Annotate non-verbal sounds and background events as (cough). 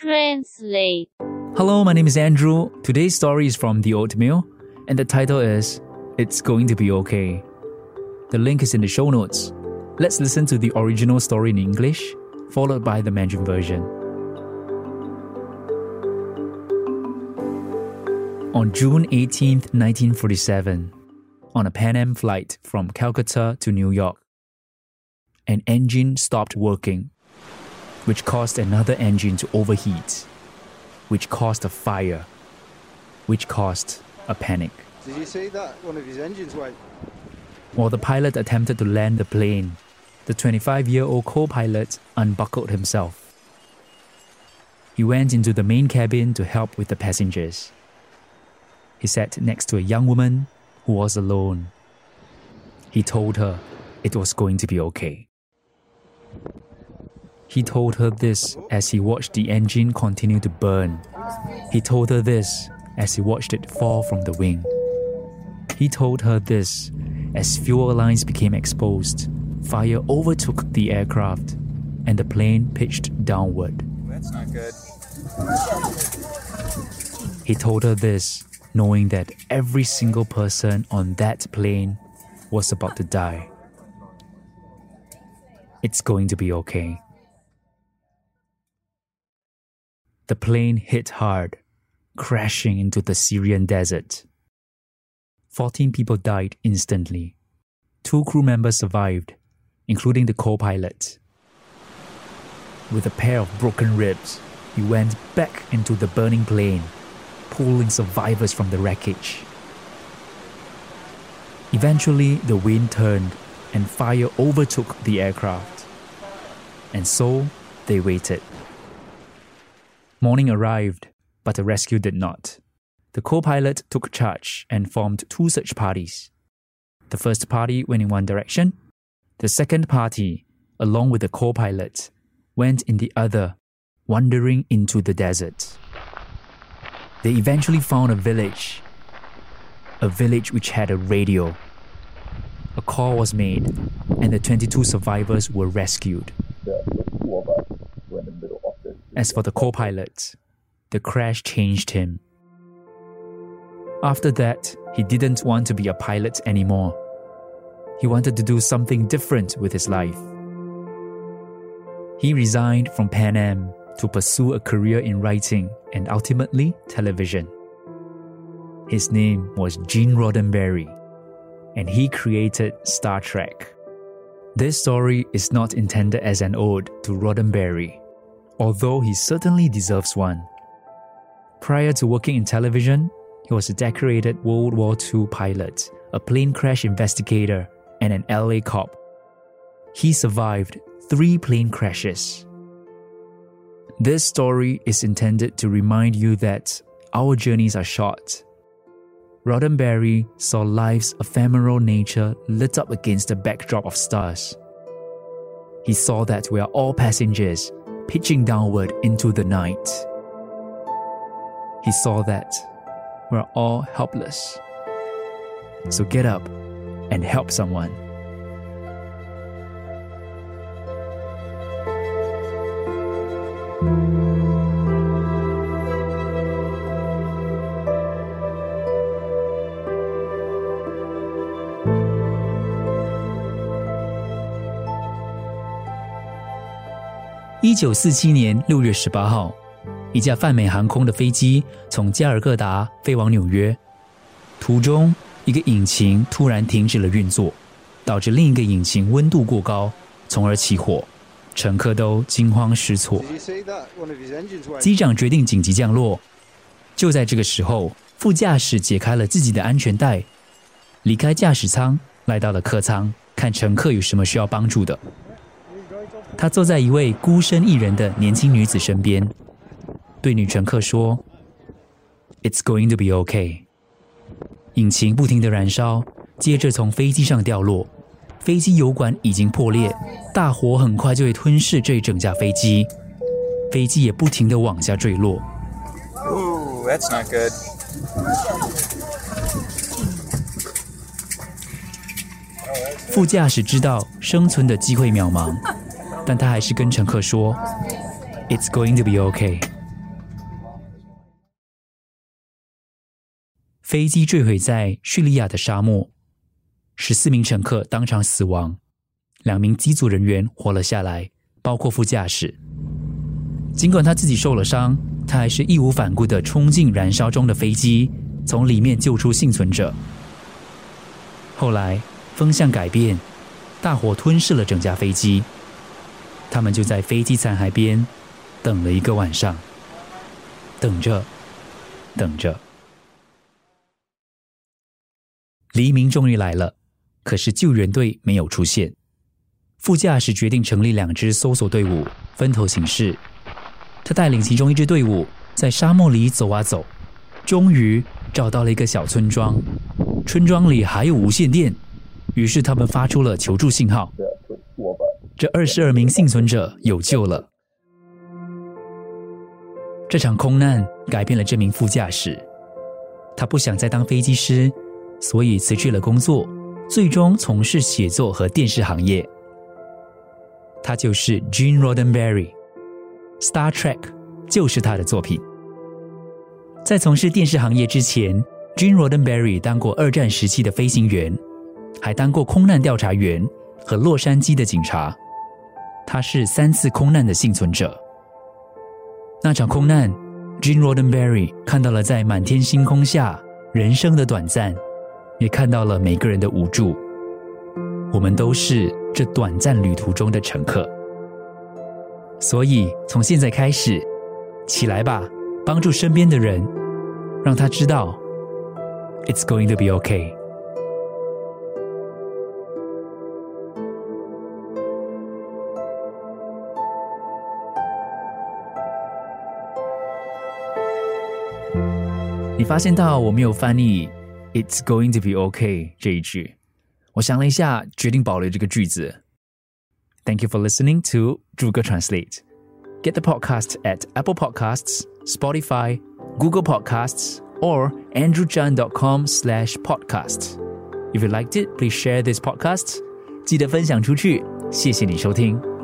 Translate. Hello, my name is Andrew. Today's story is from The Oatmeal, and the title is It's Going to Be Okay. The link is in the show notes. Let's listen to the original story in English, followed by the Mandarin version. On June 18, 1947, on a Pan Am flight from Calcutta to New York, an engine stopped working, which caused another engine to overheat, which caused a fire, which caused a panic. Did you see that? One of his engines went. While the pilot attempted to land the plane, the 25 year old co pilot unbuckled himself. He went into the main cabin to help with the passengers. He sat next to a young woman who was alone. He told her it was going to be okay. He told her this as he watched the engine continue to burn. He told her this as he watched it fall from the wing. He told her this as fuel lines became exposed. Fire overtook the aircraft and the plane pitched downward. That's not good. He told her this knowing that every single person on that plane was about to die. It's going to be okay. The plane hit hard, crashing into the Syrian desert. 14 people died instantly. Two crew members survived, including the co pilot. With a pair of broken ribs, he went back into the burning plane, pulling survivors from the wreckage. Eventually, the wind turned and fire overtook the aircraft. And so they waited. Morning arrived, but the rescue did not. The co pilot took charge and formed two search parties. The first party went in one direction, the second party, along with the co pilot, went in the other, wandering into the desert. They eventually found a village, a village which had a radio. A call was made, and the 22 survivors were rescued. As for the co pilot, the crash changed him. After that, he didn't want to be a pilot anymore. He wanted to do something different with his life. He resigned from Pan Am to pursue a career in writing and ultimately television. His name was Gene Roddenberry, and he created Star Trek. This story is not intended as an ode to Roddenberry, although he certainly deserves one. Prior to working in television, he was a decorated World War II pilot, a plane crash investigator, and an LA cop. He survived three plane crashes. This story is intended to remind you that our journeys are short. Roddenberry saw life's ephemeral nature lit up against the backdrop of stars. He saw that we are all passengers pitching downward into the night. He saw that we're all helpless. So get up and help someone. 一九四七年六月十八号，一架泛美航空的飞机从加尔各答飞往纽约，途中一个引擎突然停止了运作，导致另一个引擎温度过高，从而起火，乘客都惊慌失措。机长决定紧急降落。就在这个时候，副驾驶解开了自己的安全带，离开驾驶舱，来到了客舱，看乘客有什么需要帮助的。他坐在一位孤身一人的年轻女子身边，对女乘客说：“It's going to be okay。”引擎不停的燃烧，接着从飞机上掉落，飞机油管已经破裂，大火很快就会吞噬这一整架飞机，飞机也不停的往下坠落。Ooh, that's not good. (laughs) 副驾驶知道生存的机会渺茫，但他还是跟乘客说：“It's going to be okay。”飞机坠毁在叙利亚的沙漠，十四名乘客当场死亡，两名机组人员活了下来，包括副驾驶。尽管他自己受了伤，他还是义无反顾地冲进燃烧中的飞机，从里面救出幸存者。后来风向改变，大火吞噬了整架飞机。他们就在飞机残骸边等了一个晚上，等着，等着。黎明终于来了，可是救援队没有出现。副驾驶决定成立两支搜索队伍，分头行事。他带领其中一支队伍在沙漠里走啊走，终于找到了一个小村庄。村庄里还有无线电，于是他们发出了求助信号。这二十二名幸存者有救了。这场空难改变了这名副驾驶，他不想再当飞机师。所以辞去了工作，最终从事写作和电视行业。他就是 Gene Roddenberry，Star Trek 就是他的作品。在从事电视行业之前，Gene Roddenberry 当过二战时期的飞行员，还当过空难调查员和洛杉矶的警察。他是三次空难的幸存者。那场空难，Gene Roddenberry 看到了在满天星空下人生的短暂。也看到了每个人的无助，我们都是这短暂旅途中的乘客。所以从现在开始，起来吧，帮助身边的人，让他知道，It's going to be okay。你发现到我没有翻译？It's going to be okay 这一句，我想了一下，决定保留这个句子。Thank you for listening to 朱哥 Translate. Get the podcast at Apple Podcasts, Spotify, Google Podcasts, or andrewchan.com slash podcast. If you liked it, please share this podcast. 记得分享出去。谢谢你收听。